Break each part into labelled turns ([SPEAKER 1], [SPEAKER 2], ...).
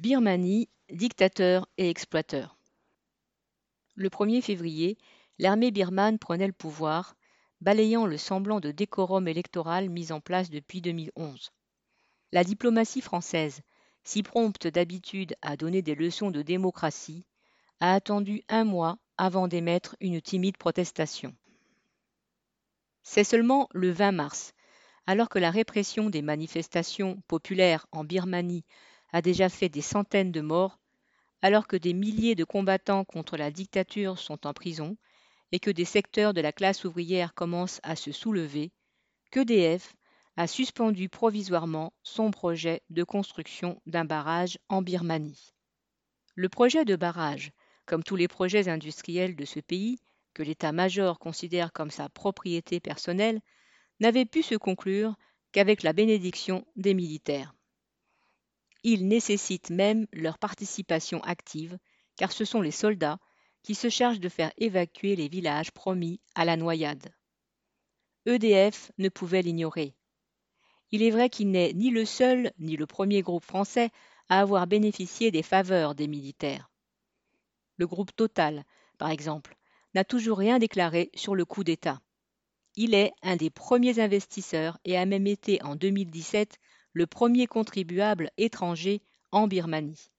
[SPEAKER 1] Birmanie, dictateur et exploiteur. Le 1er février, l'armée birmane prenait le pouvoir, balayant le semblant de décorum électoral mis en place depuis 2011. La diplomatie française, si prompte d'habitude à donner des leçons de démocratie, a attendu un mois avant d'émettre une timide protestation. C'est seulement le 20 mars, alors que la répression des manifestations populaires en Birmanie a déjà fait des centaines de morts, alors que des milliers de combattants contre la dictature sont en prison et que des secteurs de la classe ouvrière commencent à se soulever, qu'EDF a suspendu provisoirement son projet de construction d'un barrage en Birmanie. Le projet de barrage, comme tous les projets industriels de ce pays, que l'état-major considère comme sa propriété personnelle, n'avait pu se conclure qu'avec la bénédiction des militaires. Il nécessite même leur participation active, car ce sont les soldats qui se chargent de faire évacuer les villages promis à la noyade. EDF ne pouvait l'ignorer. Il est vrai qu'il n'est ni le seul ni le premier groupe français à avoir bénéficié des faveurs des militaires. Le groupe Total, par exemple, n'a toujours rien déclaré sur le coup d'État. Il est un des premiers investisseurs et a même été en 2017 le premier contribuable étranger en Birmanie.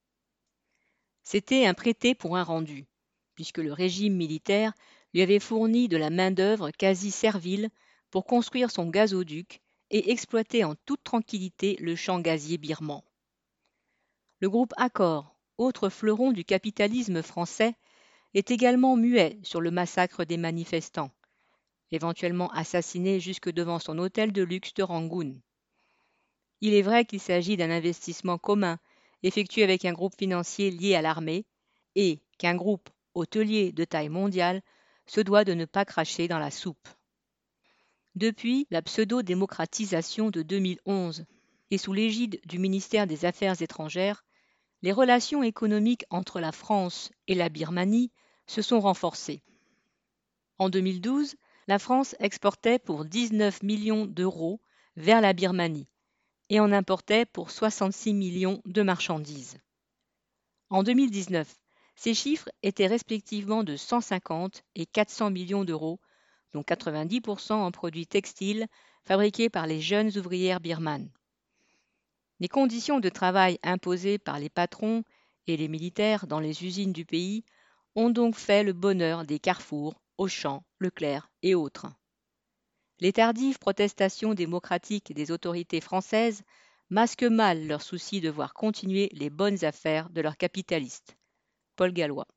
[SPEAKER 1] C'était un prêté pour un rendu, puisque le régime militaire lui avait fourni de la main-d'œuvre quasi servile pour construire son gazoduc et exploiter en toute tranquillité le champ gazier birman. Le groupe Accor, autre fleuron du capitalisme français, est également muet sur le massacre des manifestants, éventuellement assassinés jusque devant son hôtel de luxe de Rangoon. Il est vrai qu'il s'agit d'un investissement commun effectué avec un groupe financier lié à l'armée et qu'un groupe hôtelier de taille mondiale se doit de ne pas cracher dans la soupe. Depuis la pseudo-démocratisation de 2011 et sous l'égide du ministère des Affaires étrangères, les relations économiques entre la France et la Birmanie se sont renforcées. En 2012, la France exportait pour 19 millions d'euros vers la Birmanie, et en importait pour 66 millions de marchandises. En 2019, ces chiffres étaient respectivement de 150 et 400 millions d'euros, dont 90% en produits textiles fabriqués par les jeunes ouvrières birmanes. Les conditions de travail imposées par les patrons et les militaires dans les usines du pays ont donc fait le bonheur des carrefours, Auchan, Leclerc et autres. Les tardives protestations démocratiques des autorités françaises masquent mal leur souci de voir continuer les bonnes affaires de leurs capitalistes. Paul Gallois